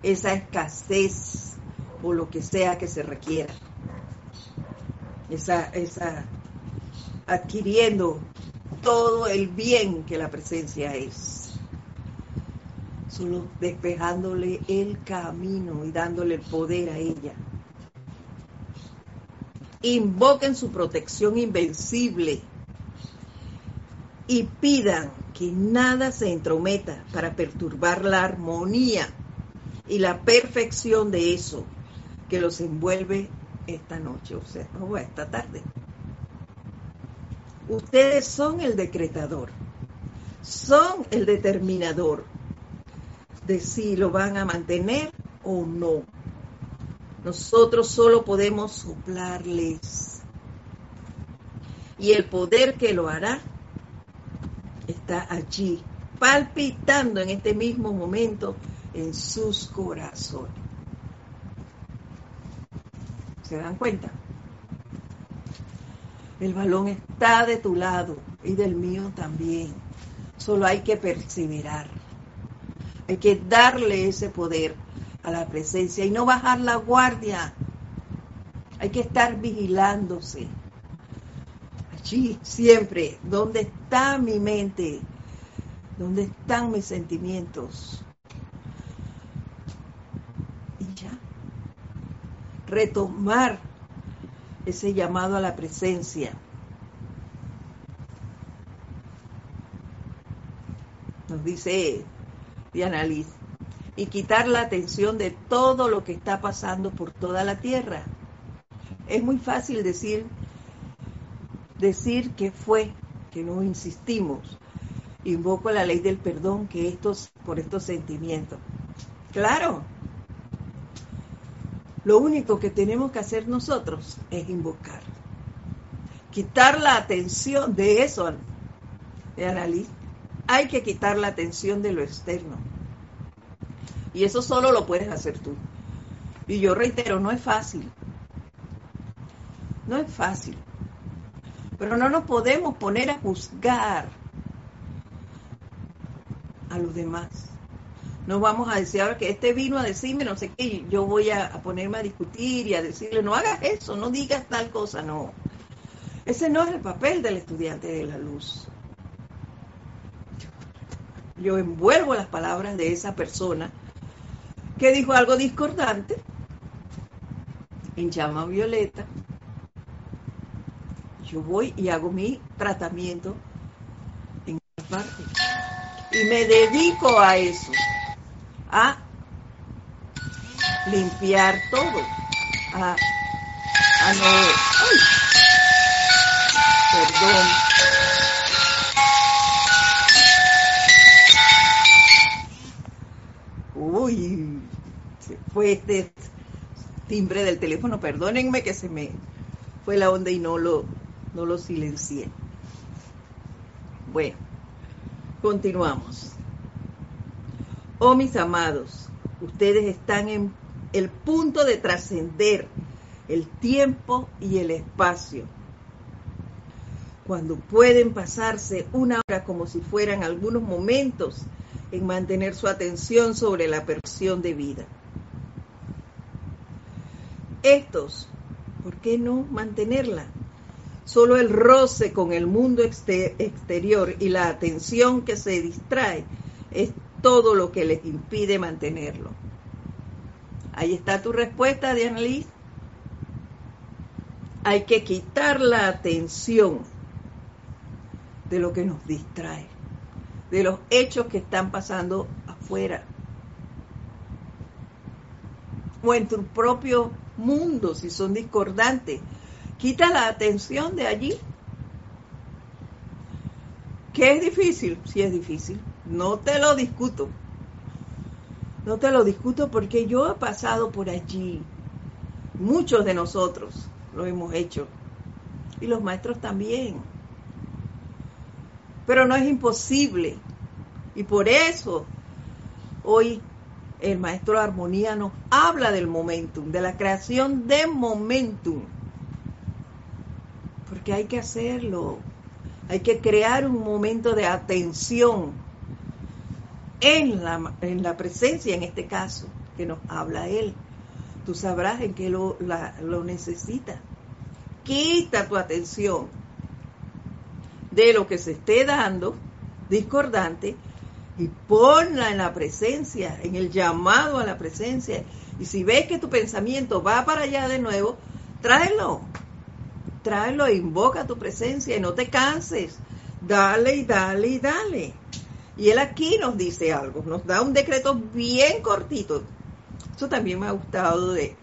[SPEAKER 1] esa escasez o lo que sea que se requiera esa, esa, adquiriendo todo el bien que la presencia es. Solo despejándole el camino y dándole el poder a ella. Invoquen su protección invencible y pidan que nada se entrometa para perturbar la armonía y la perfección de eso que los envuelve esta noche, o sea, no, esta tarde. Ustedes son el decretador, son el determinador de si lo van a mantener o no. Nosotros solo podemos soplarles. Y el poder que lo hará está allí, palpitando en este mismo momento en sus corazones. ¿Se dan cuenta? El balón está de tu lado y del mío también. Solo hay que perseverar. Hay que darle ese poder a la presencia y no bajar la guardia. Hay que estar vigilándose. Allí, siempre, ¿dónde está mi mente? ¿Dónde están mis sentimientos? retomar ese llamado a la presencia. Nos dice Diana Liz, y quitar la atención de todo lo que está pasando por toda la tierra. Es muy fácil decir decir que fue, que no insistimos. Invoco la ley del perdón que estos por estos sentimientos. Claro, lo único que tenemos que hacer nosotros es invocar. Quitar la atención de eso, de. Hay que quitar la atención de lo externo. Y eso solo lo puedes hacer tú. Y yo reitero, no es fácil. No es fácil. Pero no nos podemos poner a juzgar a los demás. No vamos a decir ahora que este vino a decirme no sé qué, yo voy a, ponerme a discutir y a decirle, no hagas eso, no digas tal cosa, no. Ese no es el papel del estudiante de la luz. Yo envuelvo las palabras de esa persona que dijo algo discordante en llama violeta. Yo voy y hago mi tratamiento en esta parte. Y me dedico a eso a limpiar todo, a, a no... ¡ay! Perdón. Uy, se fue este timbre del teléfono. Perdónenme que se me fue la onda y no lo, no lo silencié. Bueno, continuamos. Oh mis amados, ustedes están en el punto de trascender el tiempo y el espacio. Cuando pueden pasarse una hora como si fueran algunos momentos en mantener su atención sobre la percepción de vida. Estos, ¿por qué no mantenerla? Solo el roce con el mundo exterior y la atención que se distrae es todo lo que les impide mantenerlo. Ahí está tu respuesta, Diana Liz. Hay que quitar la atención de lo que nos distrae, de los hechos que están pasando afuera o en tu propio mundo si son discordantes. Quita la atención de allí. ¿Qué es difícil? Sí es difícil. No te lo discuto. No te lo discuto porque yo he pasado por allí. Muchos de nosotros lo hemos hecho. Y los maestros también. Pero no es imposible. Y por eso hoy el maestro armonía nos habla del momentum, de la creación de momentum. Porque hay que hacerlo. Hay que crear un momento de atención en la, en la presencia, en este caso, que nos habla Él. Tú sabrás en qué lo, lo necesitas. Quita tu atención de lo que se esté dando discordante y ponla en la presencia, en el llamado a la presencia. Y si ves que tu pensamiento va para allá de nuevo, tráelo. Tráelo invoca tu presencia y no te canses. Dale y dale y dale. Y él aquí nos dice algo, nos da un decreto bien cortito. Eso también me ha gustado de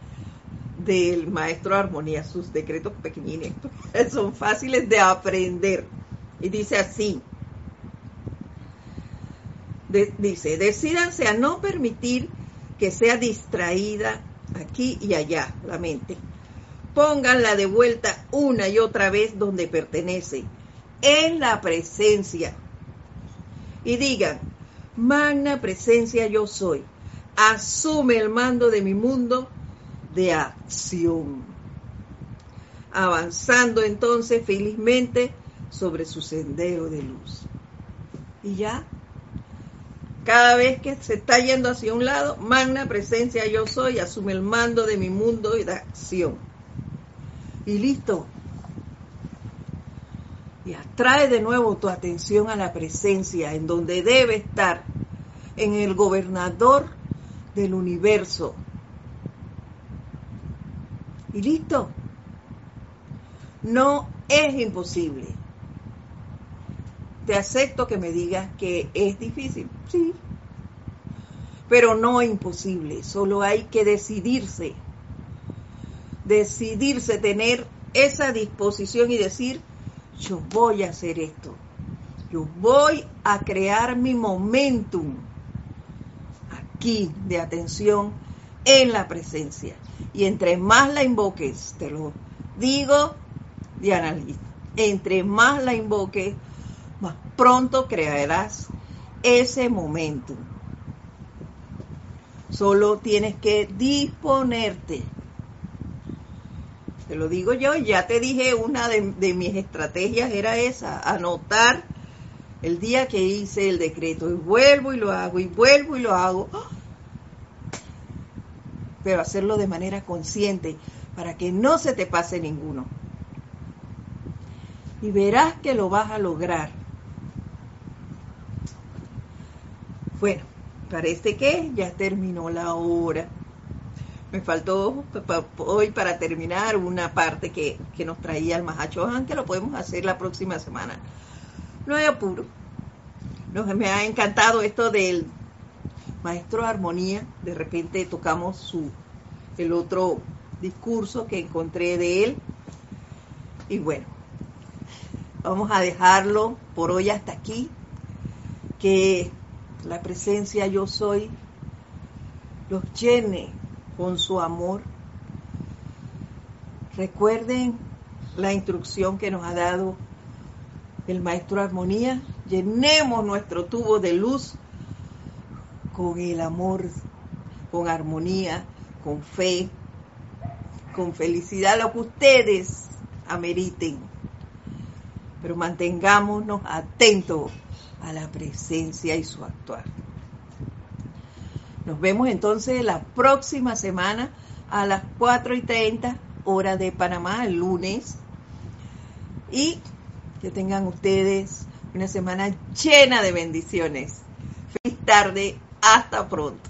[SPEAKER 1] del maestro Armonía, sus decretos pequeñines, [laughs] son fáciles de aprender. Y dice así, dice, decídanse a no permitir que sea distraída aquí y allá la mente. Pónganla de vuelta una y otra vez donde pertenece, en la presencia y digan, magna presencia yo soy, asume el mando de mi mundo de acción. Avanzando entonces felizmente sobre su sendero de luz. Y ya, cada vez que se está yendo hacia un lado, magna presencia yo soy, asume el mando de mi mundo y de acción. Y listo, y atrae de nuevo tu atención a la presencia en donde debe estar, en el gobernador del universo. Y listo. No es imposible. Te acepto que me digas que es difícil, sí, pero no imposible, solo hay que decidirse, decidirse, tener esa disposición y decir, yo voy a hacer esto. Yo voy a crear mi momentum aquí de atención en la presencia. Y entre más la invoques, te lo digo, Diana Liz, entre más la invoques, más pronto crearás ese momentum. Solo tienes que disponerte te lo digo yo, ya te dije, una de, mis estrategias era esa, anotar el día que hice el decreto, y vuelvo y lo hago, y vuelvo y lo hago, pero hacerlo de manera consciente, para que no se te pase ninguno. Y verás que lo vas a lograr. Bueno, parece que ya terminó la hora me faltó hoy para terminar una parte que, nos traía el Mahacho que lo podemos hacer la próxima semana. No hay apuro. me ha encantado esto del maestro armonía. De repente tocamos su el otro discurso que encontré de él. Y bueno, vamos a dejarlo por hoy hasta aquí. Que la presencia yo soy los llene con su amor. Recuerden la instrucción que nos ha dado el maestro Armonía. Llenemos nuestro tubo de luz con el amor, con armonía, con fe, con felicidad, lo que ustedes ameriten. Pero mantengámonos atentos a la presencia y su actuar. Nos vemos entonces la próxima semana a las 4 y 30 hora de Panamá, el lunes. Y que tengan ustedes una semana llena de bendiciones. Feliz tarde, hasta pronto.